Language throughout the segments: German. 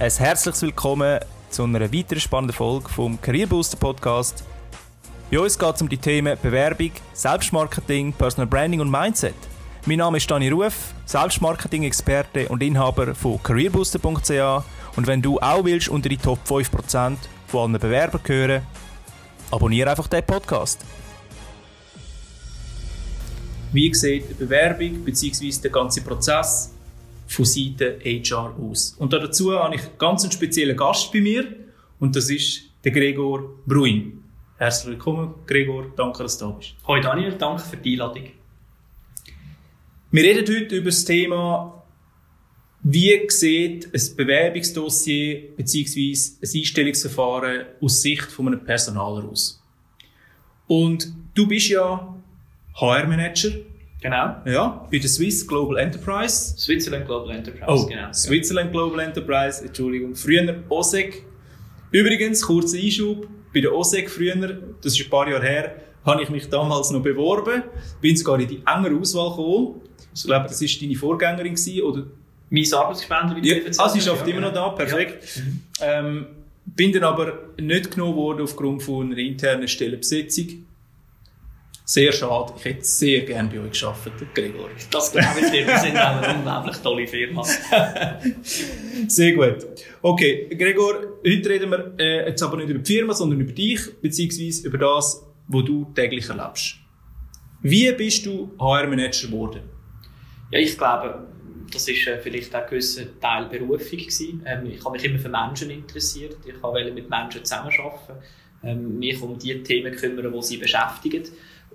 Ein herzliches Willkommen zu einer weiteren spannenden Folge vom Career Booster Podcast. Bei uns geht es um die Themen Bewerbung, Selbstmarketing, Personal Branding und Mindset. Mein Name ist Dani Ruf, Selbstmarketing-Experte und Inhaber von careerbooster.ch und wenn du auch willst unter die Top 5% von allen Bewerbern gehören, abonniere einfach den Podcast. Wie sieht die Bewerbung bzw. der ganze Prozess von Seite HR aus? Und dazu habe ich ganz einen speziellen Gast bei mir und das ist der Gregor Bruin. Herzlich willkommen, Gregor. Danke, dass du da bist. Hoi Daniel, danke für die Einladung. Wir reden heute über das Thema, wie sieht ein Bewerbungsdossier bzw. ein Einstellungsverfahren aus Sicht von einem Personaler aus? Und du bist ja HR-Manager. Genau. Ja, bei der Swiss Global Enterprise. Switzerland Global Enterprise, Oh, genau. Switzerland Global Enterprise, Entschuldigung. Früher OSEC. Übrigens, kurzer Einschub, bei der OSEC früher, das ist ein paar Jahre her, habe ich mich damals noch beworben, bin sogar in die engere Auswahl gekommen. Ich glaube, das war deine Vorgängerin gewesen, oder? Mein Arbeitsgespender wie Ja, ah, sie arbeitet ja, immer noch da, genau. perfekt. Ähm, bin dann aber nicht genommen worden aufgrund von einer internen Stellenbesetzung. Sehr schade. Ich hätte sehr gerne bei euch gearbeitet, Gregor. Das glaube ich dir. Wir sind auch eine unglaublich tolle Firma. Sehr gut. Okay, Gregor, heute reden wir äh, jetzt aber nicht über die Firma, sondern über dich, beziehungsweise über das, was du täglich erlebst. Wie bist du HR-Manager geworden? Ja, ich glaube, das ist äh, vielleicht auch ein gewisser Teil Berufung gewesen. Ähm, ich habe mich immer für Menschen interessiert. Ich wollte mit Menschen zusammenarbeiten, ähm, mich um die Themen kümmern, die sie beschäftigen.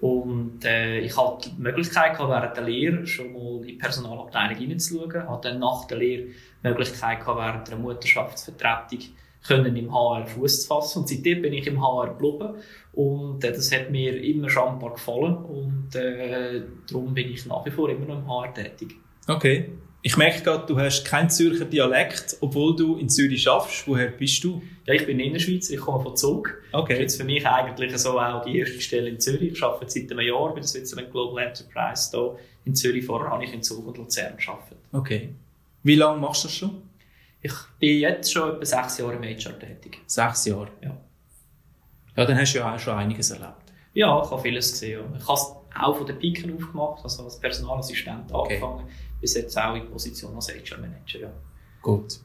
Und äh, ich hatte die Möglichkeit gehabt, während der Lehre schon mal in die Personalabteilung hineinzuschauen. Hatte dann nach der Lehre die Möglichkeit gehabt, während einer Mutterschaftsvertretung können im HR Fuß zu fassen. Und seitdem bin ich im HR geblieben. Und äh, das hat mir immer schambar gefallen. Und äh, darum bin ich nach wie vor immer noch im HR tätig. Okay. Ich merke gerade, du hast keinen Zürcher Dialekt, obwohl du in Zürich schaffst. Woher bist du? Ja, ich bin in der Schweiz, ich komme von Zug. Das ist Okay. jetzt für mich eigentlich so auch die erste Stelle in Zürich. Ich arbeite seit einem Jahr bei der Switzerland Global Enterprise hier in Zürich. Vorher habe ich in Zug und Luzern gearbeitet. Okay. Wie lange machst du das schon? Ich bin jetzt schon etwa sechs Jahre im HR tätig. Sechs Jahre. Ja. Ja, dann hast du ja auch schon einiges erlebt. Ja, ich habe vieles gesehen. Ich habe auch von den Piken aufgemacht, also als Personalassistent Okay. angefangen, bis jetzt auch in Position als HR-Manager. Ja. Gut.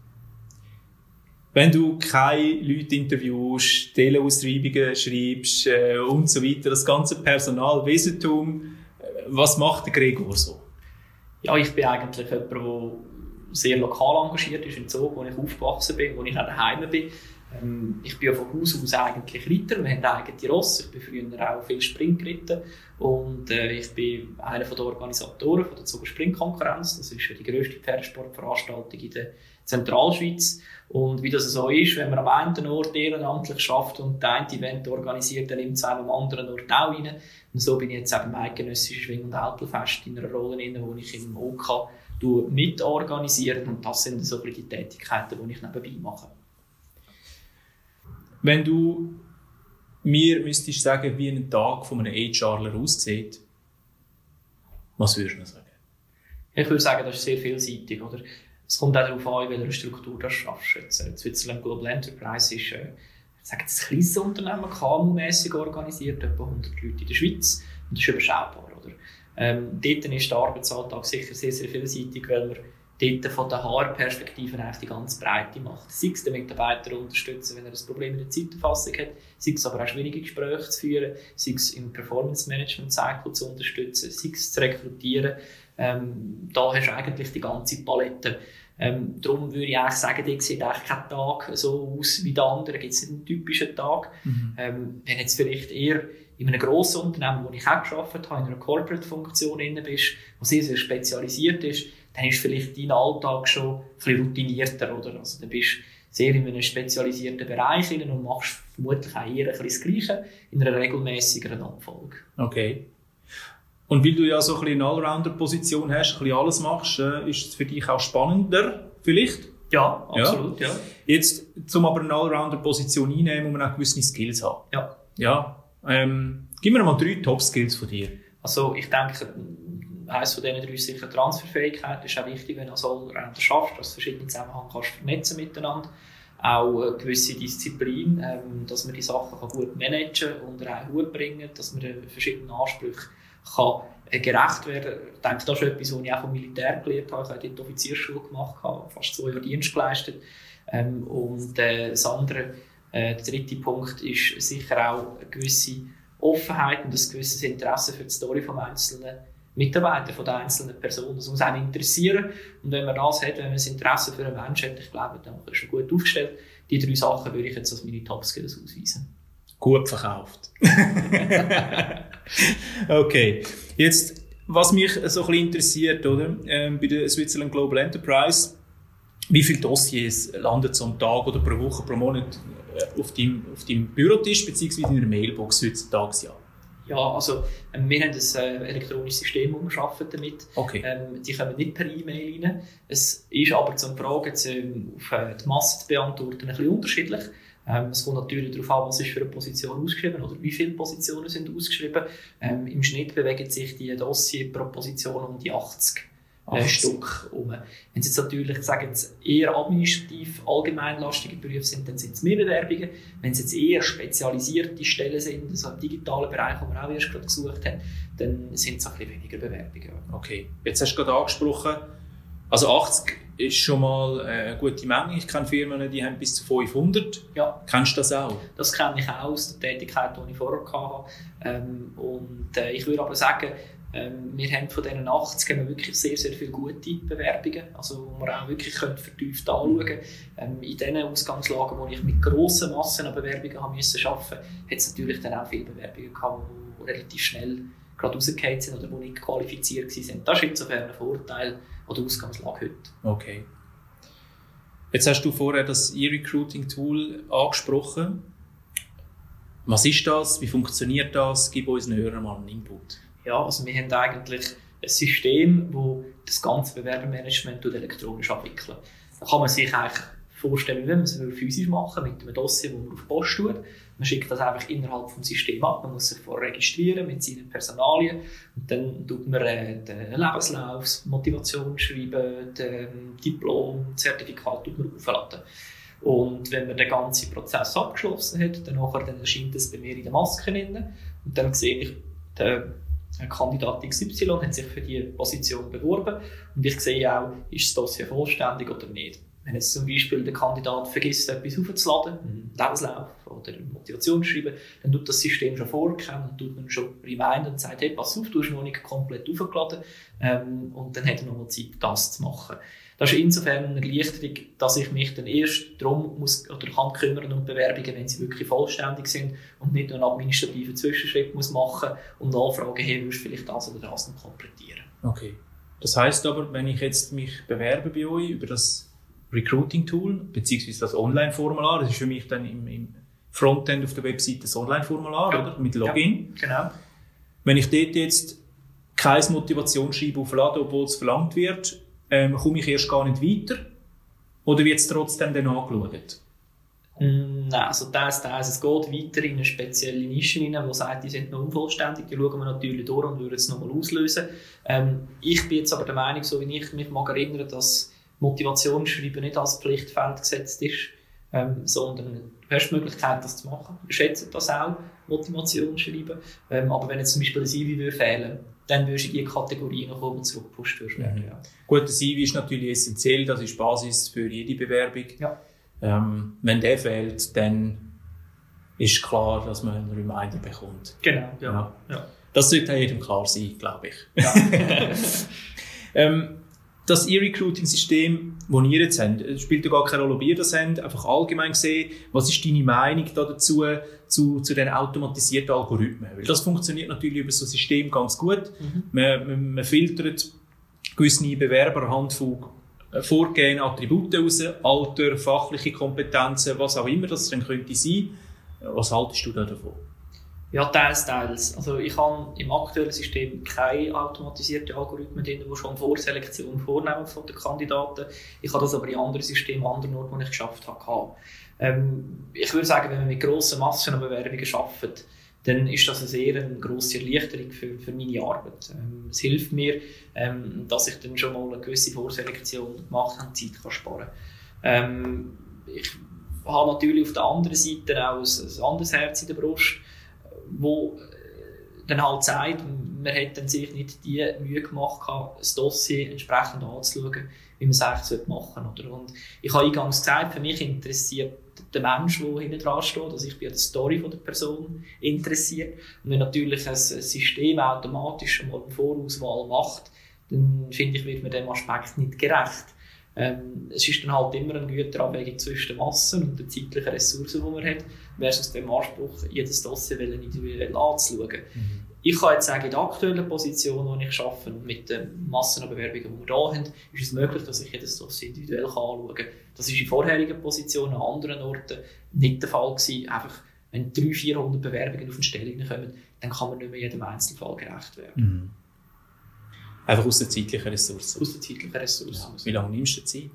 Wenn du keine Leute interviewst, Stellenausschreibungen schreibst äh, und so weiter, das ganze Personalwesentum, äh, was macht der Gregor so? Ja, ich bin eigentlich jemand, der sehr lokal engagiert ist, im Zug, wo ich aufgewachsen bin, wo ich auch daheim bin. Ähm, ich bin ja von Haus aus eigentlich Ritter, wir haben eigene Ross, ich bin früher auch viel Sprint geritten und äh, ich bin einer der Organisatoren von der Zuger Sprintkonkurrenz, das ist ja die grösste Pferdesportveranstaltung in der Zentralschweiz. Und wie das so ist, wenn man am einen Ort ehrenamtlich schafft und der eine Event organisiert, dann nimmt es einem am anderen Ort auch rein. Und so bin ich jetzt eben im eidgenössischen Schwing- und Alpelfest in einer Rolle drin, wo ich im OK mitorganisiere und das sind so die Tätigkeiten, die ich nebenbei mache. Wenn du mir müsstest sagen, wie ein Tag von einem HRler aussieht, was würdest du sagen? Ich würde sagen, das ist sehr vielseitig. Oder? Es kommt auch darauf an, in welcher Struktur du schaffst. Jetzt, äh, Switzerland Global Enterprise ist äh, ein kleines Unternehmen, KMU-mässig organisiert, etwa 100 Leute in der Schweiz. Und das ist überschaubar. Oder? Ähm, dort ist der Arbeitsalltag sicher sehr, sehr vielseitig, weil man dort von der HR-Perspektive eigentlich die ganz Breite macht. Sei es den Mitarbeiter unterstützen, wenn er ein Problem in der Zeiterfassung hat, sei es aber auch schwierige Gespräche zu führen, sei es im Performance-Management-Cycle zu unterstützen, sei es zu rekrutieren. Ähm, da hast du eigentlich die ganze Palette. Ähm, darum würde ich eigentlich sagen, dort sieht eigentlich kein Tag so aus wie der andere. Da gibt es nicht einen typischen Tag. Ähm, wenn jetzt vielleicht eher in einem grossen Unternehmen, wo ich auch gearbeitet habe, in einer Corporate-Funktion drin bist, wo sehr, sehr spezialisiert ist, dann ist vielleicht dein Alltag schon ein bisschen routinierter, oder? Also, dann bist sehr in einem spezialisierten Bereich und machst vermutlich auch eher ein bisschen das Gleiche in einer regelmäßigeren Abfolge. Okay. Und weil du ja so ein bisschen eine Allrounder-Position hast, ein bisschen alles machst, äh, ist es für dich auch spannender, vielleicht? Ja, absolut, ja. Jetzt, zum aber eine Allrounder-Position einnehmen, muss man auch gewisse Skills haben. Ja. Ja. Ähm, gib mir mal drei Top-Skills von dir. Also ich denke, eines von diesen drei ist sicher Transferfähigkeit. Das ist auch wichtig, wenn du als Allrounder schaffst, dass du verschiedene Zusammenhänge kannst vernetzen miteinander. Auch eine gewisse Disziplin, ähm, dass man die Sachen kann gut managen und einen Hut bringen, dass man den verschiedenen Ansprüchen kann äh, gerecht werden. Ich denke, das ist etwas, was ich auch vom Militär gelernt habe. Ich habe dort Offiziersschule gemacht, habe fast zwei Jahre Dienst geleistet. Ähm, und äh, das andere, äh, der dritte Punkt ist sicher auch eine gewisse Offenheit und ein gewisses Interesse für die Story des einzelnen Mitarbeiter, von der einzelnen Person. Das muss einen interessieren. Und wenn man das hat, wenn man das Interesse für einen Menschen hat, ich glaube, dann ist man gut aufgestellt. Die drei Sachen würde ich jetzt als meine Top-Skills ausweisen. Gut verkauft. okay. Jetzt, was mich so ein bisschen interessiert, oder? Ähm, bei der Switzerland Global Enterprise, wie viele Dossiers landen so am Tag oder pro Woche, pro Monat äh, auf deinem, auf deinem Bürotisch bzw. in der Mailbox heutzutage? Ja. Ja, also ähm, wir haben ein äh, elektronisches System, wir arbeiten damit. Okay. Ähm, die kommen nicht per E-Mail rein. Es ist aber zum Fragen zu, ähm, auf äh, die Masse zu beantworten ein bisschen unterschiedlich. Ähm, es kommt natürlich darauf an, was ist für eine Position ausgeschrieben oder wie viele Positionen sind ausgeschrieben. Ähm, Im Schnitt bewegen sich die Dossier pro Position um die 80 äh, Stück um. Wenn es jetzt natürlich, ich sage jetzt, eher administrativ allgemeinlastige Berufe sind, dann sind es mehr Bewerbungen. Wenn es jetzt eher spezialisierte Stellen sind, also im digitalen Bereich, wo wir auch erst gerade gesucht haben, dann sind es ein bisschen weniger Bewerbungen. Okay, jetzt hast du gerade angesprochen, also 80 ist schon mal äh, eine gute Menge. Ich kenne Firmen, die haben bis zu 500. Ja. Kennst du das auch? Das kenne ich auch aus der Tätigkeit, die ich vorher hatte. Ähm, und äh, ich würde aber sagen, ähm, wir haben von diesen 80 haben wir wirklich sehr, sehr viele gute Bewerbungen, also wo wir auch wirklich vertieft anschauen können. Ähm, in den Ausgangslagen, wo ich mit grossen Massen an Bewerbungen haben müssen arbeiten, hat es natürlich dann auch viele Bewerbungen gehabt, die relativ schnell gerade rausgefallen sind oder die nicht qualifiziert waren. Das ist insofern ein Vorteil an der Ausgangslage heute. Okay. Jetzt hast du vorher das E-Recruiting-Tool angesprochen. Was ist das? Wie funktioniert das? Gib uns einen Hörern mal einen Input. Ja, also wir haben eigentlich ein System, das das ganze Bewerbermanagement elektronisch abwickeln. Da kann man sich eigentlich vorstellen, wie man es physisch machen mit einem Dossier, das man auf Post tut. Man schickt das einfach innerhalb des Systems ab. Man muss sich vorher registrieren mit seinen Personalien. Und dann tut man äh, den Lebenslauf, Motivation schreiben, den Diplom, Zertifikat tut man aufladen. Und wenn man den ganzen Prozess abgeschlossen hat, dann, nachher, dann erscheint das bei mir in der Maske. Und dann sehe ich, der Kandidat XY hat sich für diese Position beworben und ich sehe auch, ist das Dossier vollständig oder nicht. Wenn jetzt zum Beispiel der Kandidat vergisst, etwas aufzuladen, einen Lebenslauf oder eine Motivation schreiben, dann tut das System schon vorkennen und tut man schon reminden und sagt, hey, pass auf, du hast noch nicht komplett aufgeladen ähm, und dann hat er noch mal Zeit, das zu machen. Das ist insofern eine Erleichterung, dass ich mich dann erst darum muss oder kann kümmern um Bewerbungen, wenn sie wirklich vollständig sind und nicht nur einen administrativen Zwischenschritt muss machen und nachfragen, hey, du vielleicht das oder das noch komplettieren? Okay. Das heißt aber, wenn ich jetzt mich bewerbe bei euch über das Recruiting-Tool, beziehungsweise das Online-Formular, das ist für mich dann im, im Frontend auf der Webseite das Online-Formular, Ja. oder? Mit Login. Ja, genau. Wenn ich dort jetzt kein Motivationsschreiben auflade, obwohl es verlangt wird, ähm, komme ich erst gar nicht weiter? Oder wird es trotzdem dann angeschaut? Mm, Nein, also das, das, es geht weiter in eine spezielle Nische rein, die sagt, die sind noch unvollständig, die schauen wir natürlich durch und würden es nochmal auslösen. Ähm, ich bin jetzt aber der Meinung, so wie ich mich mag erinnern, dass Motivationsschreiben nicht als Pflichtfeld gesetzt ist, ähm, sondern du hast die Möglichkeit, das zu machen. Wir schätzen das auch, Motivationsschreiben. Ähm, aber wenn jetzt zum Beispiel ein CV fehlen dann würdest du in die Kategorie noch oben zurückgepusht werden. Mhm. Ja. Gut, der CV ist natürlich essentiell, das ist Basis für jede Bewerbung. Ja. Ähm, wenn der fehlt, dann ist klar, dass man einen Reminder bekommt. Genau, Ja. ja. Das sollte jedem klar sein, glaube ich. ja. Ähm, das E-Recruiting-System, das ihr jetzt habt, es spielt ja gar keine Rolle, ob ihr das habt, einfach allgemein gesehen, was ist deine Meinung da dazu, zu, zu den automatisierten Algorithmen? Weil das funktioniert natürlich über so ein System ganz gut. Mhm. Man, man, man filtert gewisse Bewerber anhand von äh, vorgegebenen Attributen aus, Alter, fachliche Kompetenzen, was auch immer das dann könnte sein. Was haltest du da davon? Ja, teils, teils. Also ich habe im aktuellen System keine automatisierten Algorithmen drin, die schon Vorselektion vornehmen von den Kandidaten. Ich habe das aber in anderen Systemen, an anderen Orten, wo ich geschafft habe. Ähm, ich würde sagen, wenn man mit grossen Massen an Bewerbungen arbeitet, dann ist das eine sehr eine grosse Erleichterung für, für meine Arbeit. Ähm, es hilft mir, ähm, dass ich dann schon mal eine gewisse Vorselektion gemacht habe, Zeit kann sparen ähm, Ich habe natürlich auf der anderen Seite auch ein, ein anderes Herz in der Brust, wo äh, dann halt sagt, man hätte sich nicht die Mühe gemacht, das Dossier entsprechend anzuschauen, wie man es eigentlich machen sollte. Und ich habe eingangs gesagt, für mich interessiert der Mensch, der hinten dran steht. Also ich bin an der Story der Person interessiert. Und wenn natürlich ein System automatisch schon mal eine Vorauswahl macht, dann finde ich, wird man dem Aspekt nicht gerecht. Ähm, es ist dann halt immer eine gute Abwägung zwischen den Massen und den zeitlichen Ressourcen, die man hat, versus dem Anspruch, jedes Dossier individuell anzuschauen. Mhm. Ich kann jetzt sagen, in der aktuellen Position, die ich arbeite, und mit den Massen an Bewerbungen, die wir hier haben, ist es möglich, dass ich jedes Dossier individuell anschauen kann. Das war in vorherigen Positionen an anderen Orten nicht der Fall gewesen. Einfach, wenn 300, 400 Bewerbungen auf eine Stelle kommen, dann kann man nicht mehr jedem Einzelfall gerecht werden. Mhm. Einfach aus den zeitlichen Ressourcen? Aus den zeitlichen Ressourcen. Ja. Wie lange nimmst du Zeit?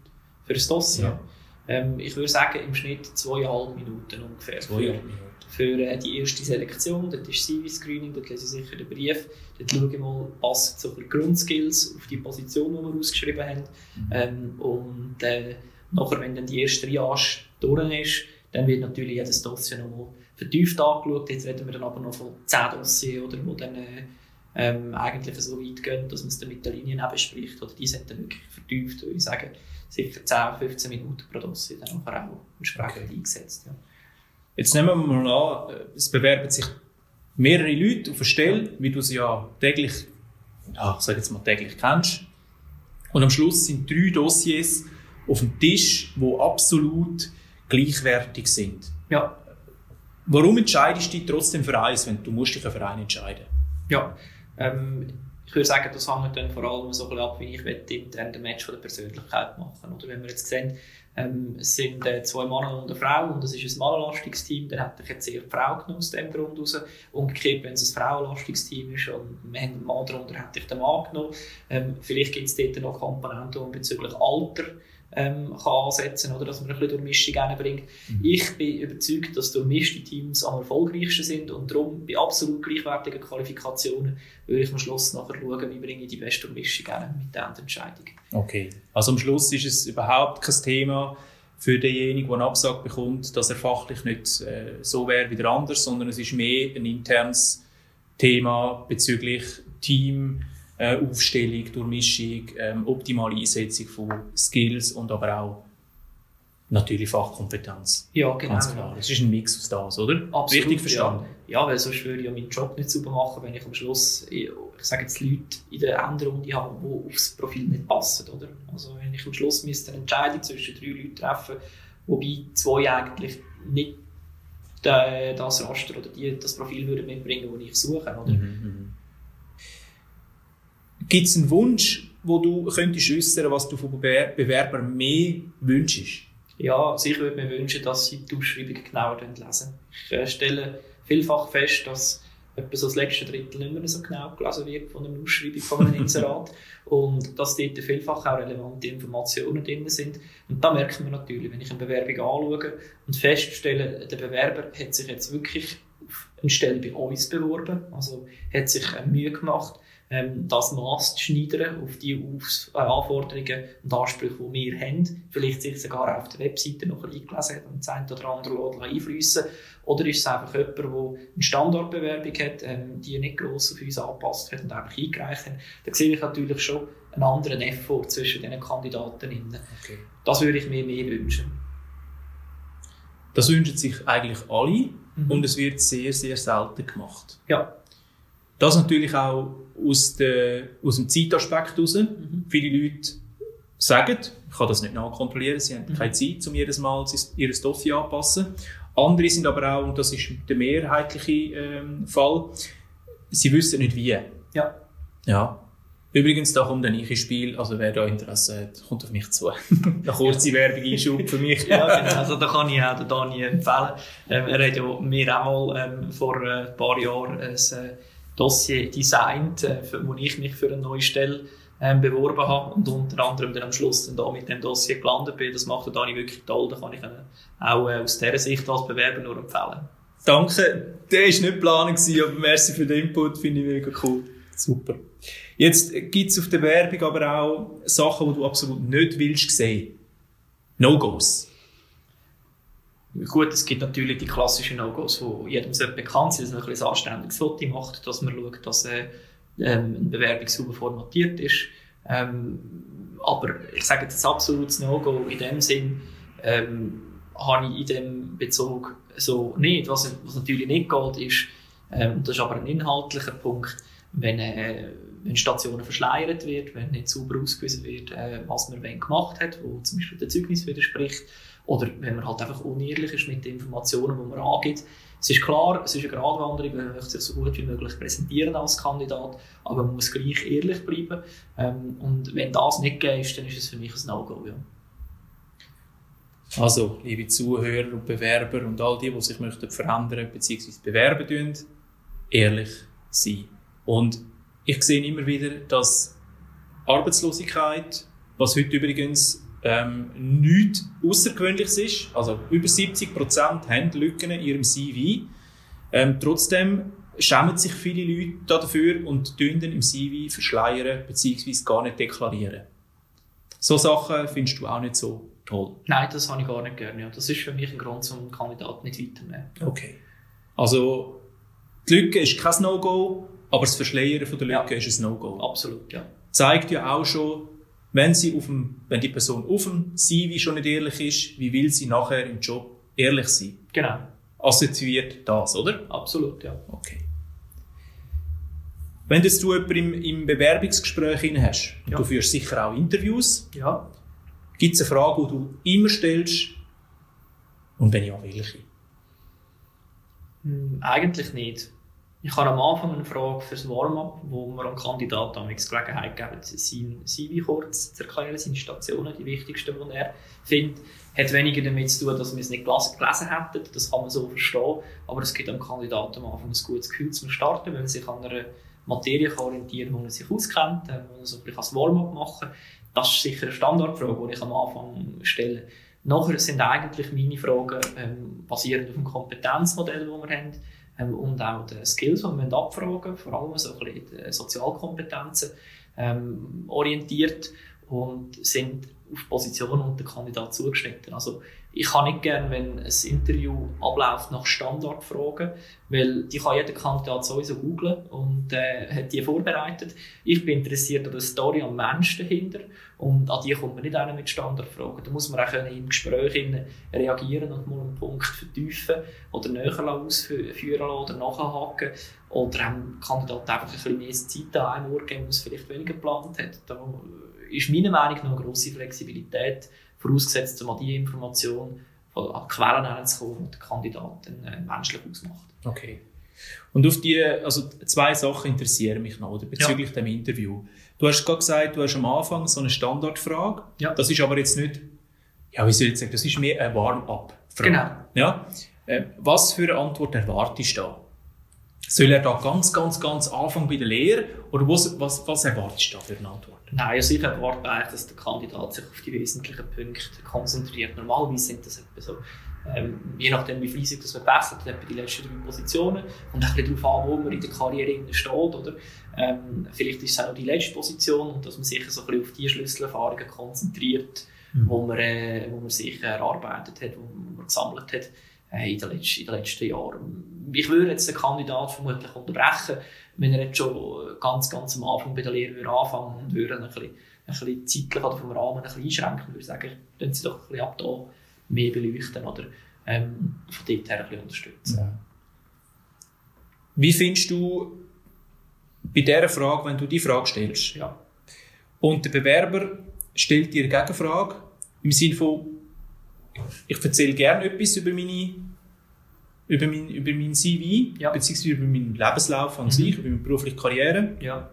Für ein Dossier? Ja. Ähm, ich würde sagen, im Schnitt zweieinhalb Minuten ungefähr. Zweieinhalb Minuten für äh, die erste Selektion. Dort ist CV-Screening, dort lese ich sicher den Brief. Dort schaue ich mal, passen so die Grundskills auf die Position, die wir ausgeschrieben haben. Mhm. Ähm, und äh, nachher, wenn dann die erste Triage durch ist, dann wird natürlich jedes Dossier nochmal vertieft angeschaut. Jetzt reden wir dann aber noch von 10 Dossiers, oder, wo dann äh, ähm, eigentlich so weit gehen, dass man es dann mit den Linien bespricht. Oder die sind dann wirklich vertieft, würde ich sagen, sicher 10, 15 Minuten pro Dossier dann auch entsprechend okay. eingesetzt. Ja. Jetzt nehmen wir mal an, es bewerben sich mehrere Leute auf eine Stelle, wie du sie ja täglich, ja, ich sage jetzt mal täglich kennst. Und am Schluss sind drei Dossiers auf dem Tisch, die absolut gleichwertig sind. Ja. Warum entscheidest du dich trotzdem für eins, wenn du musst dich für einen entscheiden? Ja, ähm, ich würde sagen, das hängt dann vor allem so ein ab, wie ich intern den Match von der Persönlichkeit machen. Oder wenn wir jetzt sehen, ähm, es sind äh, zwei Männer und eine Frau und das ist ein mannenlastiges Team, dann hätte ich jetzt eher die Frau genommen aus dem Grund raus. Umgekehrt, wenn es ein frauenlastiges Team ist und wir haben einen Mann darunter, hätte ich den Mann genommen. Ähm, vielleicht gibt es dort noch Komponenten bezüglich Alter ähm, kann ansetzen oder dass man ein bisschen Durchmischung reinbringt. Mhm. Ich bin überzeugt, dass durchmischte Teams am erfolgreichsten sind und darum bei absolut gleichwertigen Qualifikationen würde ich am Schluss nachher schauen, wie bringe ich die beste Durchmischung rein mit der Entscheidung. Okay, also am Schluss ist es überhaupt kein Thema für denjenigen, der einen Absag bekommt, dass er fachlich nicht äh, so wäre wie der andere, sondern es ist mehr ein internes Thema bezüglich Team, äh, Aufstellung, Durchmischung, ähm, optimale Einsetzung von Skills und aber auch natürlich Fachkompetenz. Ja, genau. Ganz klar. Es ist ein Mix aus das, oder? Absolut, Richtig verstanden? Ja. ja, weil sonst würde ich ja meinen Job nicht sauber machen, wenn ich am Schluss, ich, sage jetzt Leute in der Endrunde habe, die aufs Profil nicht passen, oder? Also wenn ich am Schluss müsste eine Entscheidung zwischen drei Leuten treffen, wobei zwei eigentlich nicht das Raster oder die, das Profil würden mitbringen, das ich suche, oder? Mhm, mhm. Gibt es einen Wunsch, wo du könntest äußern, was du von Bewerbern mehr wünschst? Ja, also ich würde mir wünschen, dass sie die Ausschreibung genauer lesen. Ich äh, stelle vielfach fest, dass etwa so das letzte Drittel nicht mehr so genau gelesen wird von einer Ausschreibung von einem Inserat und dass dort vielfach auch relevante Informationen drin sind. Und da merkt man natürlich, wenn ich eine Bewerbung anschaue und feststelle, der Bewerber hat sich jetzt wirklich auf eine Stelle bei uns beworben, also hat sich Mühe gemacht, ähm, das Maß zu schneidern auf die Aufs äh, Anforderungen und Ansprüche, die wir haben. Vielleicht sich sogar auf der Webseite noch eingelesen hat und das eine oder andere einfließen Oder ist es einfach jemand, der eine Standardbewerbung hat, ähm, die nicht gross auf uns angepasst hat und einfach eingereicht hat. Da sehe ich natürlich schon einen anderen Effort zwischen diesen Kandidaten. Okay. Das würde ich mir mehr wünschen. Das wünschen sich eigentlich alle mhm. und es wird sehr, sehr selten gemacht. Ja. Das natürlich auch aus, der, aus dem Zeitaspekt heraus. Mhm. Viele Leute sagen, ich kann das nicht nachkontrollieren, sie haben mhm. keine Zeit, um jedes Mal ihr Dossier anzupassen. Andere sind aber auch, und das ist der mehrheitliche ähm, Fall, sie wissen nicht wie. Ja. Ja. Übrigens, da kommt ein ins Spiel, also wer da Interesse hat, kommt auf mich zu. Eine kurze Werbung Einschub für mich. ja, genau. Also da kann ich auch den Dani empfehlen. Ähm, er hat ja mir auch mal ähm, vor äh, ein paar Jahren ein äh, Dossier designt, äh, wo ich mich für eine neue Stelle ähm, beworben habe und unter anderem dann am Schluss dann da mit dem Dossier gelandet bin. Das macht Dani wirklich toll. Da kann ich ihn auch äh, aus dieser Sicht als Bewerber nur empfehlen. Danke. Der war nicht geplant, aber merci für den Input, finde ich mega cool. Super. Jetzt gibt es auf der Werbung aber auch Sachen, die du absolut nicht willst sehen. No-Gos. Gut, es gibt natürlich die klassischen No-Gos, die jedem bekannt sind, dass man ein, anständiges Foto macht, dass man schaut, dass äh, ähm, eine Bewerbung sauber formatiert ist. Ähm, aber ich sage ein absolutes No-Go in dem Sinn, ähm, habe ich in dem Bezug so nicht. Was, was natürlich nicht geht, ist, ähm, das ist aber ein inhaltlicher Punkt, wenn, äh, wenn Stationen verschleiert wird, wenn nicht sauber ausgewiesen wird, äh, was man wenn gemacht hat, wo zum Beispiel der Zeugnis widerspricht, oder wenn man halt einfach unehrlich ist mit den Informationen, die man angibt. Es ist klar, es ist eine Gratwanderung, man möchte sich so gut wie möglich präsentieren als Kandidat, aber man muss gleich ehrlich bleiben. Ähm, und wenn das nicht geht, dann ist es für mich ein No-Go. Ja. Also, liebe Zuhörer und Bewerber und all die, die sich möchten verändern bzw. bewerben tun, ehrlich sein. Und ich sehe immer wieder, dass Arbeitslosigkeit, was heute übrigens ähm, nichts Außergewöhnliches ist, also über 70 Prozent haben Lücken in ihrem CV. Ähm, trotzdem schämen sich viele Leute dafür und tun dann im CV verschleiern bzw. gar nicht deklarieren. So Sachen findest du auch nicht so toll? Nein, das habe ich gar nicht gerne. Das ist für mich ein Grund, um einen Kandidaten nicht weiterzunehmen. Okay. Also, die Lücke ist kein No-Go, aber das Verschleiern von der Lücke ja. ist ein No-Go. Absolut, ja. Zeigt ja auch schon, wenn, sie auf dem, wenn die Person auf dem CV schon nicht ehrlich ist, wie will sie nachher im Job ehrlich sein? Genau. Assoziiert das, oder? Absolut, ja. Okay. Wenn du jemanden im, im Bewerbungsgespräch hast, ja. du führst sicher auch Interviews, ja. gibt es eine Frage, die du immer stellst? Und wenn ja, welche? Hm, eigentlich nicht. Ich habe am Anfang eine Frage für das Warm-up, wo wir einem Kandidaten die Gelegenheit geben, sein CV kurz zu erklären, seine Stationen, die wichtigsten, die er findet. Hat weniger damit zu tun, dass wir es nicht gelesen hätten, das kann man so verstehen, aber es gibt dem Kandidaten am Anfang ein gutes Gefühl zum Starten, weil er sich an einer Materie orientieren kann, wo er sich auskennt, äh, wo er so ein bisschen Warm-up machen kann. Das ist sicher eine Standardfrage, die ich am Anfang stelle. Nachher sind eigentlich meine Fragen ähm, basierend auf dem Kompetenzmodell, das wir haben ähm, und auch die Skills, die wir abfragen vor allem so ein bisschen die Sozialkompetenzen ähm, orientiert und sind auf Positionen und den Kandidat zugeschnitten. Also ich kann nicht gerne, wenn ein Interview abläuft nach Standardfragen, weil die kann jeder Kandidat sowieso googlen und äh, hat die vorbereitet. Ich bin interessiert an der Story, am Mensch dahinter und an die kommt man nicht einer mit Standardfragen. Da muss man auch im Gespräch reagieren und mal einen Punkt vertiefen oder näher ausführen oder nachhaken oder dem Kandidat einfach ein bisschen mehr Zeit an einem Ort geben, was vielleicht weniger geplant hat. Da ist meiner Meinung nach eine grosse Flexibilität vorausgesetzt, um an die Information von Quellen herzukommen, die der Kandidat dann äh, menschlich ausmacht. Okay. Und auf die, also zwei Sachen interessieren mich noch, oder, bezüglich ja. dem Interview. Du hast gerade gesagt, du hast am Anfang so eine Standardfrage. Ja. Das ist aber jetzt nicht, ja, wie soll ich sagen, das ist mehr eine Warm-up-Frage. Genau. Ja. Äh, was für eine Antwort erwartest du da? Soll er da ganz, ganz, ganz Anfang bei der Lehre oder was, was, was erwartest du da für eine Antwort? Nein, also ich erwarte eigentlich, dass der Kandidat sich auf die wesentlichen Punkte konzentriert. Normalerweise sind das etwa so, ähm, je nachdem wie fleissig das man wechselt, etwa die letzten drei Positionen und ein bisschen darauf an, wo man in der Karriere steht. Oder? Ähm, vielleicht ist es auch die letzte Position und dass man sich so ein bisschen auf die Schlüsselerfahrungen konzentriert, mhm. wo, man, äh, wo man sich erarbeitet hat, wo man gesammelt hat in, den letzten, in den letzten Jahren. Ich würde jetzt den Kandidat vermutlich unterbrechen, wenn er jetzt schon ganz, ganz am Anfang bei der Lehre anfangen und würde ein bisschen, ein bisschen zeitlich oder vom Rahmen ein bisschen einschränken, würde ich sagen, dann sie doch ein bisschen ab da mehr beleuchten oder ähm, von dort her ein bisschen unterstützen. Ja. Wie findest du bei dieser Frage, wenn du die Frage stellst, ja. und der Bewerber stellt dir eine Gegenfrage im Sinne von, ich erzähle gerne etwas über meine über mein, über mein CV, ja. beziehungsweise über meinen Lebenslauf an mhm. sich, über meine berufliche Karriere. Ja.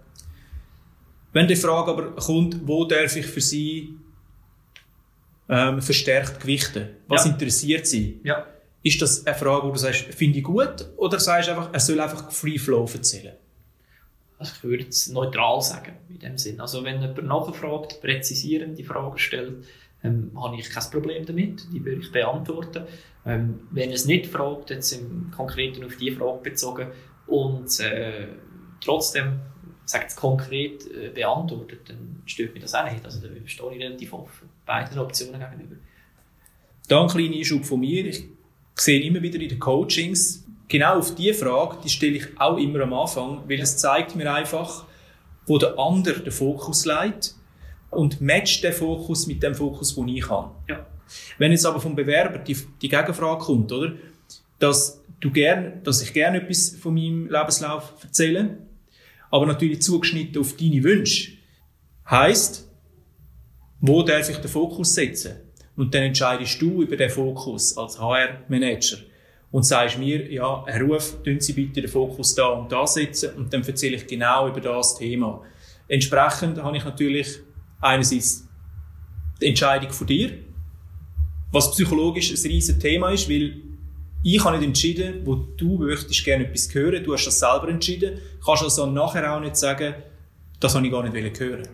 Wenn die Frage aber kommt, wo darf ich für Sie ähm, verstärkt gewichten? Was ja. interessiert Sie? Ja. Ist das eine Frage, wo du sagst, finde ich gut, oder sagst du einfach, er soll einfach Free Flow erzählen? Also ich würde es neutral sagen, in dem Sinn. Also wenn jemand nachfragt, präzisierende Fragen stellt, ähm, habe ich kein Problem damit, die würde ich beantworten. Ähm, wenn es nicht fragt, jetzt im Konkreten auf die Frage bezogen und äh, trotzdem sagt es konkret äh, beantwortet, dann stört mich das auch nicht. Also da stehe ich relativ offen beiden Optionen gegenüber. Da ein kleiner Einschub von mir. Ich sehe immer wieder in den Coachings, genau auf diese Frage, die stelle ich auch immer am Anfang, weil es zeigt mir einfach, wo der andere den Fokus legt und matcht den Fokus mit dem Fokus, den ich habe. Ja. Wenn jetzt aber vom Bewerber die, die Gegenfrage kommt, oder, dass du gern, dass ich gerne etwas von meinem Lebenslauf erzähle, aber natürlich zugeschnitten auf deine Wünsche, heißt, wo darf ich den Fokus setzen? Und dann entscheidest du über den Fokus als HR-Manager und sagst mir, ja, Herr Ruf, tun Sie bitte den Fokus da und da setzen und dann erzähle ich genau über das Thema. Entsprechend habe ich natürlich einerseits die Entscheidung von dir, was psychologisch ein riesiges Thema ist, weil ich habe nicht entschieden, wo du möchtest gerne etwas hören, du hast das selber entschieden, kannst also nachher auch nicht sagen, das habe ich gar nicht hören.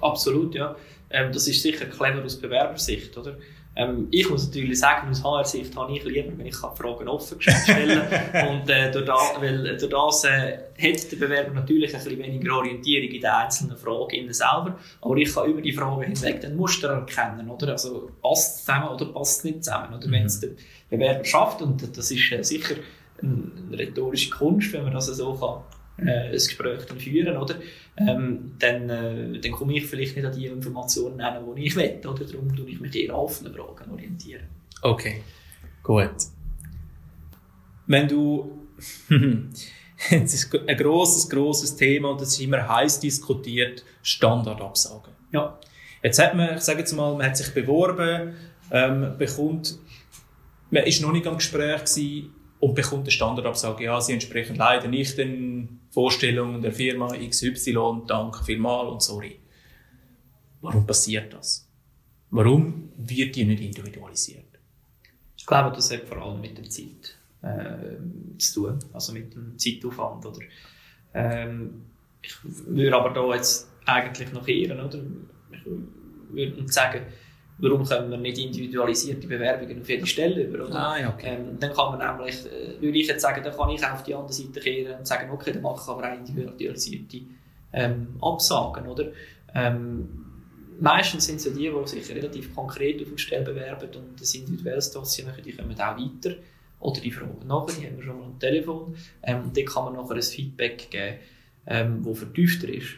Absolut, ja. Ähm, das ist sicher clever aus Bewerbersicht, oder? Ähm, ich muss natürlich sagen, aus HR-Sicht habe ich lieber, wenn ich Fragen offen stellen kann. und äh, durch, das, weil, äh, durch das äh, hat der Bewerber natürlich ein bisschen weniger Orientierung in den einzelnen Fragen selber. Aber ich kann über die Fragen hinweg den Muster erkennen. Oder? Also passt es zusammen oder passt es nicht zusammen. Oder? Mhm. Wenn es der Bewerber schafft, und das ist äh, sicher eine rhetorische Kunst, wenn man das so kann äh, ein Gespräch dann führen, oder? Ähm, dann, äh, dann komme ich vielleicht nicht an die Informationen hin, die ich will, oder? Darum tue ich mich eher offenen Fragen orientieren. Okay, gut. Wenn du Es ist ein großes, großes Thema und das ist immer heiß diskutiert, Standardabsagen. Ja. Jetzt hat man, ich sage jetzt mal, man hat sich beworben, ähm, bekommt, man ist noch nicht am Gespräch gewesen, und bekommt eine Standardabsage, ja, sie entsprechen leider nicht den Vorstellungen der Firma XY, danke vielmals und sorry. Warum passiert das? Warum wird die nicht individualisiert? Ich glaube, das hat vor allem mit der Zeit äh, zu tun, also mit dem Zeitaufwand. Oder, ähm, ich würde aber da jetzt eigentlich noch ehren, oder? Ich würde sagen, warum können wir nicht individualisierte Bewerbungen auf jede Stelle über? Oder? Ah, ja, okay. ähm, dann kann man nämlich, äh, würde ich jetzt sagen, dann kann ich auf die andere Seite kehren und sagen, okay, dann mache ich aber auch individualisierte ähm, Absagen, oder? Ähm, meistens sind es ja die, die sich relativ konkret auf eine Stelle bewerben und das individuelles Dossier machen, die kommen auch weiter. Oder die fragen nachher, die haben wir schon mal am Telefon. Ähm, und dann kann man nachher ein Feedback geben, ähm, das vertiefter ist.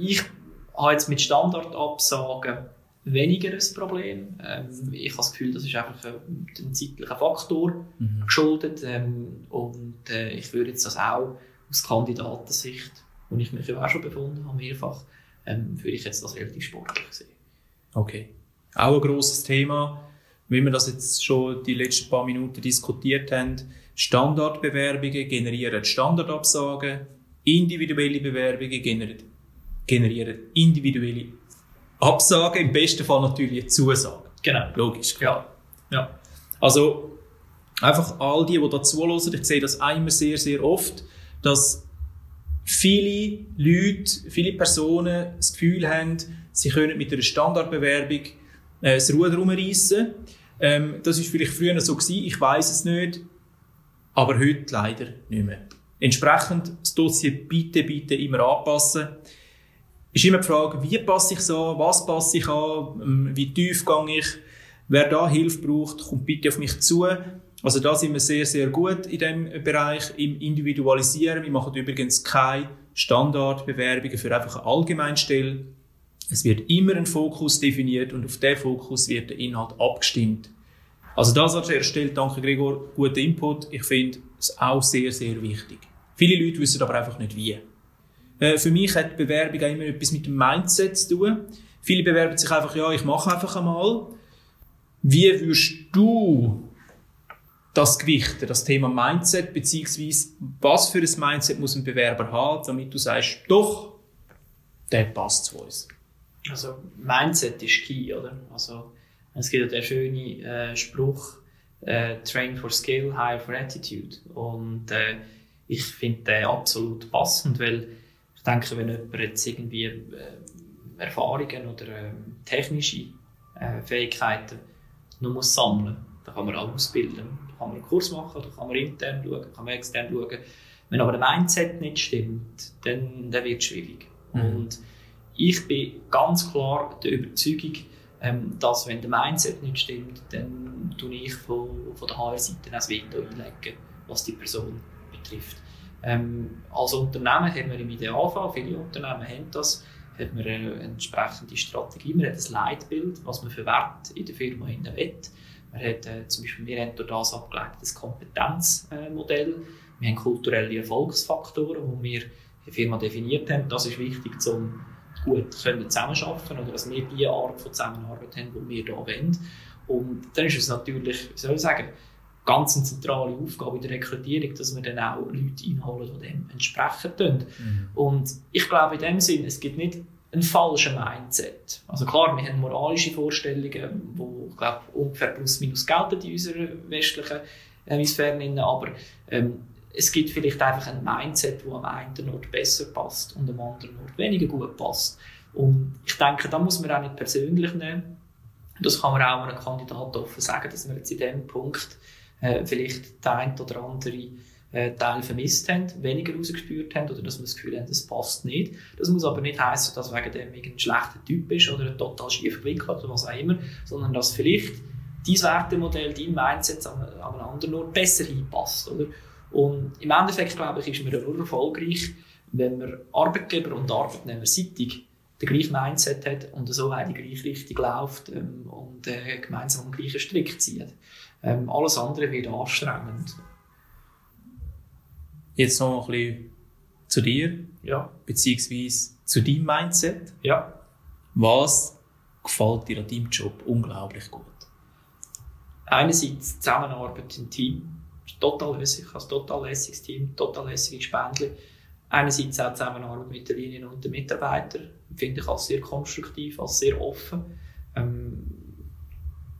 Ich habe jetzt mit Standardabsagen weniger ein Problem. Ähm, ich habe das Gefühl, das ist einfach ein, ein zeitlicher Faktor mhm. geschuldet. Ähm, und äh, ich würde jetzt das auch aus Kandidatensicht, wo ich mich ja auch schon befunden habe, mehrfach, ähm, würde ich jetzt das relativ sportlich sehen. Okay. Auch ein grosses Thema, wie wir das jetzt schon die letzten paar Minuten diskutiert haben. Standardbewerbungen generieren Standardabsagen, individuelle Bewerbungen generieren individuelle Absage, im besten Fall natürlich eine Zusage. Genau. Logisch. Klar. Ja. ja. Also, einfach all die, die da zuhören, ich sehe das immer sehr, sehr oft, dass viele Leute, viele Personen das Gefühl haben, sie können mit einer Standardbewerbung äh, das Ruder rumreißen. Ähm, das ist vielleicht früher so gewesen, ich weiß es nicht, aber heute leider nicht mehr. Entsprechend das Dossier bitte, bitte immer anpassen ist immer die Frage, wie passe ich an, was passe ich an, ähm, wie tief gehe ich. Wer da Hilfe braucht, kommt bitte auf mich zu. Also da sind wir sehr, sehr gut in dem Bereich, im Individualisieren. Wir machen übrigens keine Standardbewerbungen für einfach eine Allgemeinstelle. Es wird immer ein Fokus definiert und auf den Fokus wird der Inhalt abgestimmt. Also das an der Stelle, danke Gregor, guter Input. Ich finde es auch sehr, sehr wichtig. Viele Leute wissen aber einfach nicht wie. Äh, für mich hat die Bewerbung auch immer etwas mit dem Mindset zu tun. Viele bewerben sich einfach, ja, ich mache einfach einmal. Wie würdest du das gewichten, das Thema Mindset, beziehungsweise was für ein Mindset muss ein Bewerber haben, damit du sagst, doch, der passt zu uns? Also Mindset ist key, oder? Also es gibt ja den schönen äh, Spruch, äh, Train for Skill, Hire for Attitude. Und äh, ich finde den absolut passend, weil denke, wenn jemand jetzt irgendwie äh, Erfahrungen oder äh, technische äh, Fähigkeiten noch muss sammeln muss. Da kann man auch ausbilden. Da kann man einen Kurs machen, da kann man intern schauen, kann man extern schauen. Wenn aber der Mindset nicht stimmt, dann, dann wird es schwierig. Mhm. Und ich bin ganz klar der Überzeugung, ähm, dass wenn der Mindset nicht stimmt, dann tue ich von, von der HR-Seite ein Veto einlegen, was die Person betrifft. Ähm, als Unternehmen haben wir im Idealfall, viele Unternehmen haben das, hat man eine entsprechende Strategie, man hat ein Leitbild, was man für Wert in der Firma will. Man hat äh, zum Beispiel, wir haben durch das abgeleitetes Kompetenzmodell. wir haben kulturelle Erfolgsfaktoren, die wir in der Firma definiert haben. Das ist wichtig, um gut zusammenarbeiten oder dass wir die Art von Zusammenarbeit haben, die wir hier wollen. Und dann ist es natürlich, wie soll ich sagen, ganz eine zentrale Aufgabe in der Rekrutierung, dass wir dann auch Leute einholen, die dem entsprechen. Mhm. Und ich glaube in dem Sinn, es gibt nicht einen falschen Mindset. Also klar, wir haben moralische Vorstellungen, die, ich glaube, ungefähr plus minus gelten in unserer westlichen Hemisphäre, aber ähm, es gibt vielleicht einfach ein Mindset, das am einen Ort besser passt und am anderen Ort weniger gut passt. Und ich denke, da muss man auch nicht persönlich nehmen. Das kann man auch einem Kandidaten offen sagen, dass wir jetzt in diesem Punkt äh, vielleicht den einen oder anderen äh, Teil vermisst haben, weniger rausgespürt haben oder dass wir das Gefühl haben, das passt nicht. Das muss aber nicht heißen, dass wegen dem ein schlechter Typ ist oder ein total schief Blick hat oder was auch immer, sondern dass vielleicht dein Wertemodell, dein Mindset an, an einem anderen Ort besser hinpasst. Oder? Und im Endeffekt, glaube ich, ist man nur erfolgreich, wenn man Arbeitgeber und Arbeitnehmer seitig den gleichen Mindset hat und so in die gleiche Richtung läuft ähm, und äh, gemeinsam am gleichen Strick zieht. Ähm, alles andere wird anstrengend. Jetzt noch ein bisschen zu dir, ja. beziehungsweise zu deinem Mindset. Ja. Was gefällt dir an deinem Job unglaublich gut? Einerseits die Zusammenarbeit im Team. Total lässig, ich habe ein total lässiges Team, total lässige Spendli. Einerseits auch die Zusammenarbeit mit den Linien und den Mitarbeitern. Finde ich als sehr konstruktiv, als sehr offen. Ähm,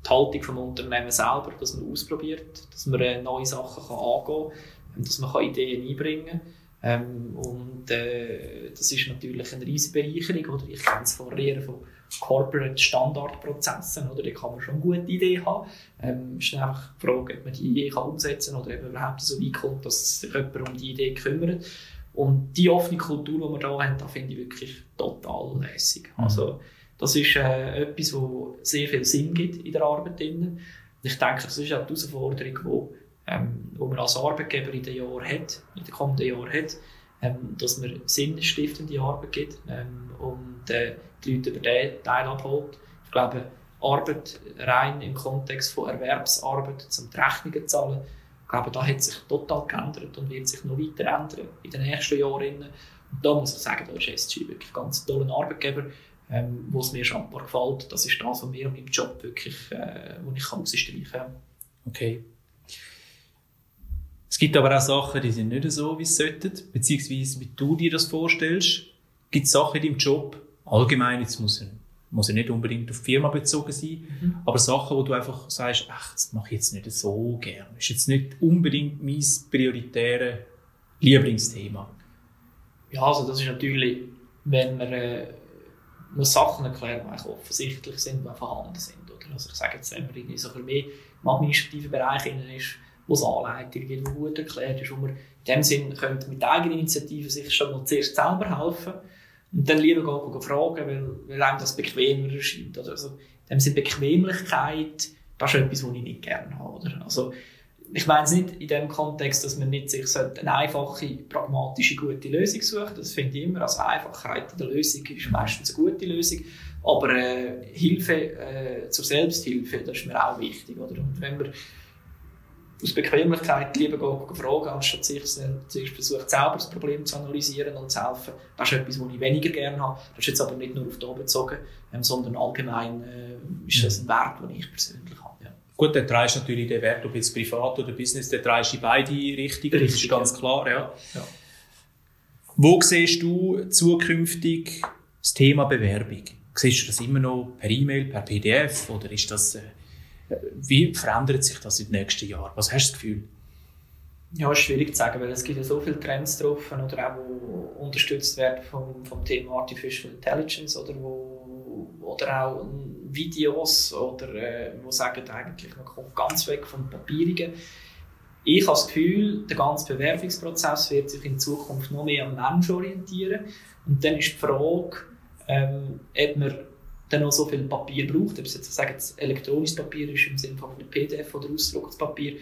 die Haltung vom Unternehmen selber, dass man ausprobiert, dass man äh, neue Sachen kann angehen kann, dass man Ideen einbringen kann. Ähm, und äh, das ist natürlich eine riesige Bereicherung. Oder? Ich kenne es Reden von Corporate Standardprozessen. Oder? Da kann man schon gute Idee haben. Ähm, es ist einfach die Frage, ob man die Idee kann umsetzen kann oder ob man überhaupt so weit kommt, dass sich jemand um die Idee kümmert. Und die offene Kultur, die wir da haben, da finde ich wirklich total lässig. Also, das ist äh, etwas, wo sehr viel Sinn gibt in der Arbeit. Drin. Ich denke, das ist auch die Herausforderung, wo, ähm, wo man als Arbeitgeber in den Jahren hat, in den kommenden Jahren hat, ähm, dass man sinnstiftende Arbeit gibt ähm, und äh, die Leute über diesen Teil abholt. Ich glaube, Arbeit rein im Kontext von Erwerbsarbeit zum die Rechnungen zahlen, ich glaube, da hat sich total geändert und wird sich noch weiter ändern in den nächsten Jahren. Und da muss ich sagen, da ist SG wirklich ein ganz toller Arbeitgeber ähm, wo es mir schambar gefällt. Das ist das, was mir an meinem Job wirklich, äh, wo ich rausstreichen kann. Okay. Es gibt aber auch Sachen, die sind nicht so, wie es sollten, beziehungsweise wie du dir das vorstellst. Gibt es Sachen in deinem Job, allgemein, jetzt muss, muss ja nicht unbedingt auf die Firma bezogen sein, mhm. aber Sachen, wo du einfach sagst, ach, das mache ich jetzt nicht so gern. Das ist jetzt nicht unbedingt mein prioritäres Lieblingsthema. Ja, also das ist natürlich, wenn man äh, muss Sachen erklären, die offensichtlich sind, die vorhanden sind. Oder? Also ich sage jetzt, wenn man irgendwie so ein mehr im administrativen Bereich ist, wo es Anleitungen gut erklärt ist, wo man in dem Sinn könnte mit Eigeninitiative sich schon mal zuerst selber helfen und dann lieber gehen, fragen, weil, weil einem das bequemer erscheint. Oder? Also in dem Sinn Bequemlichkeit, das ist etwas, was ich nicht gerne habe. Oder? Also, ich meine es nicht in dem Kontext, dass man nicht sich eine einfache, pragmatische, gute Lösung sucht. Das finde ich immer. Also Einfachheit in der Lösung ist meistens eine gute Lösung. Aber äh, Hilfe äh, zur Selbsthilfe, das ist mir auch wichtig. Oder? Und wenn man aus Bequemlichkeit lieber fragen, anstatt sich, sich versucht, selber das Problem zu analysieren und zu helfen. Das ist etwas, was ich weniger gerne habe. Das ist jetzt aber nicht nur auf da bezogen, ähm, sondern allgemein äh, ist das ein Wert, den ich persönlich habe. Gut, dann dreist natürlich den Wert, ob jetzt privat oder Business, dann dreist in beide Richtungen, das ist ganz klar. Ja. ja. Wo siehst du zukünftig das Thema Bewerbung? Siehst du das immer noch per E-Mail, per PDF oder ist das, äh, wie verändert sich das in den nächsten Jahren? Was hast du das Gefühl? Ja, ist schwierig zu sagen, weil es gibt ja so viele Trends drauf oder auch, die unterstützt werden vom, vom Thema Artificial Intelligence oder wo oder auch Videos, oder, äh, wo sagen eigentlich, man kommt ganz weg vom Papierigen. Ich habe das Gefühl, der ganze Bewerbungsprozess wird sich in Zukunft noch mehr am Mensch orientieren. Und dann ist die Frage, ähm, ob man dann noch so viel Papier braucht, ob es jetzt, sagen, elektronisches Papier ist im Sinne von PDF oder ausgedrucktes Papier,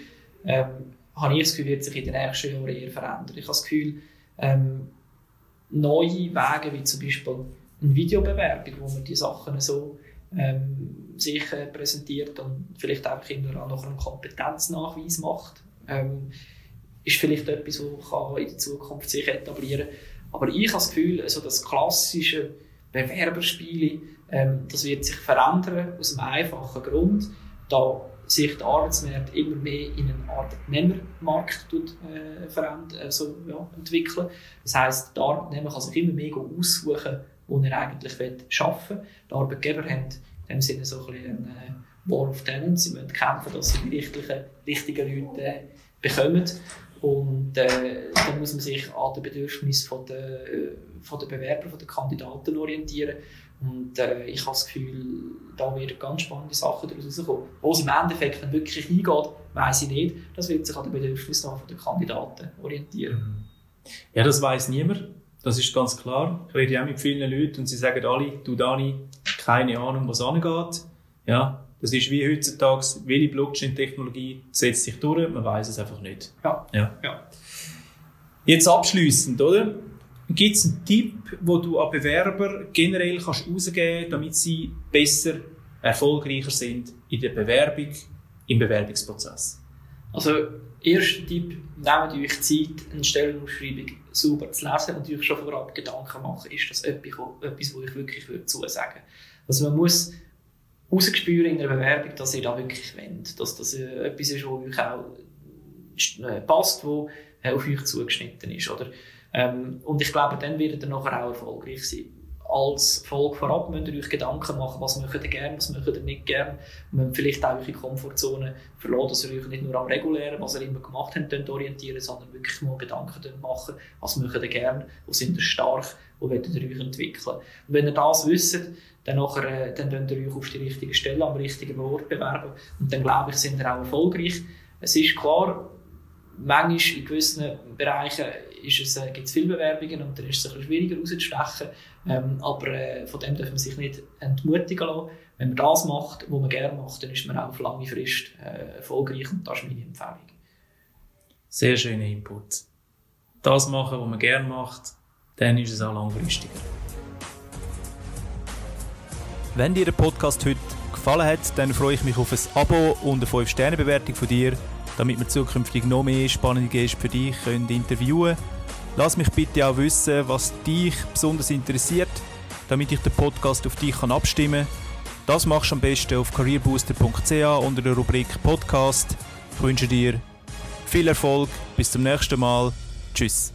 ähm, habe ich das Gefühl, wird sich in den nächsten Jahren eher verändern. Ich habe das Gefühl, ähm, neue Wege, wie zum Beispiel eine Videobewerbung, wo man die Sachen so ähm, sich äh, präsentiert und vielleicht auch Kinder noch einen Kompetenznachweis macht, ähm, ist vielleicht etwas, was in der Zukunft sich etablieren kann. Aber ich habe das Gefühl, also das klassische Bewerberspiel, ähm, das wird sich verändern aus einem einfachen Grund, da sich der Arbeitsmarkt immer mehr in einen Arbeitnehmermarkt äh, also, ja, entwickeln. Das heisst, der Arbeitnehmer kann sich immer mehr aussuchen, wo er eigentlich arbeiten will. Die Arbeitgeber haben in dem Sinne so ein bisschen einen äh, War of Talent. Sie müssen kämpfen, dass sie die richtigen, richtigen Leute äh, bekommen. Und äh, dann muss man sich an den Bedürfnissen der, von der Bewerber, von der Kandidaten orientieren. Und äh, ich habe das Gefühl, da werden ganz spannende Sachen daraus rauskommen. Wo es im Endeffekt dann wirklich hingeht, weiß ich nicht. Das wird sich an den Bedürfnissen der Kandidaten orientieren. Ja, das weiß niemand. Das ist ganz klar. Ich rede auch mit vielen Leuten und sie sagen alle, du Dani, keine Ahnung, was angeht. Ja, das ist wie heutzutage, welche Blockchain-Technologie setzt sich durch, man weiß es einfach nicht. Ja. ja. ja. Jetzt abschließend, oder? Gibt es einen Tipp, wo du an Bewerber generell kannst rausgeben damit sie besser, erfolgreicher sind in der Bewerbung, im Bewerbungsprozess? Also, erster Tipp, nehmt euch Zeit, eine Stellenausschreibung sauber zu lesen und euch schon vorab Gedanken machen, ist das etwas, wo ich wirklich zusagen würde. Also, man muss rausgespüren in der Bewerbung, dass ihr da wirklich wollt. Dass das äh, etwas ist, was euch auch äh, passt, äh, auf euch zugeschnitten ist. Oder? Ähm, und ich glaube, dann werdet ihr nachher auch erfolgreich sein. Als Folge vorab müsst ihr euch Gedanken machen, was möchtet ihr gerne, was möchtet ihr nicht gerne. Und müsst vielleicht auch eure Komfortzone verlassen, dass ihr euch nicht nur am Regulären, was ihr immer gemacht habt, orientieren, sondern wirklich mal Gedanken machen, was möchtet ihr gerne, wo sind ihr stark, wo wollt ihr euch entwickeln. Und wenn ihr das wisst, dann, nachher, äh, dann könnt ihr euch auf die richtige Stelle am richtigen Ort bewerben. Und dann glaube ich, sind ihr auch erfolgreich. Es ist klar, manchmal in gewissen Bereichen ist es, äh, gibt es viele Bewerbungen und dann ist es ein bisschen schwieriger rauszustechen. Ähm, aber äh, von dem darf man sich nicht entmutigen lassen. Wenn man das macht, was man gerne macht, dann ist man auch auf lange Frist äh, erfolgreich und das ist meine Empfehlung. Sehr schöner Input. Das machen, was man gerne macht, dann ist es auch langfristiger. Wenn dir der Podcast heute gefallen hat, dann freue ich mich auf ein Abo und eine 5-Sterne-Bewertung von dir, damit wir zukünftig noch mehr spannende Gäste für dich können interviewen können. Lass mich bitte auch wissen, was dich besonders interessiert, damit ich den Podcast auf dich kann abstimmen kann. Das machst du am besten auf careerbooster.ch unter der Rubrik Podcast. Ich wünsche dir viel Erfolg, bis zum nächsten Mal. Tschüss.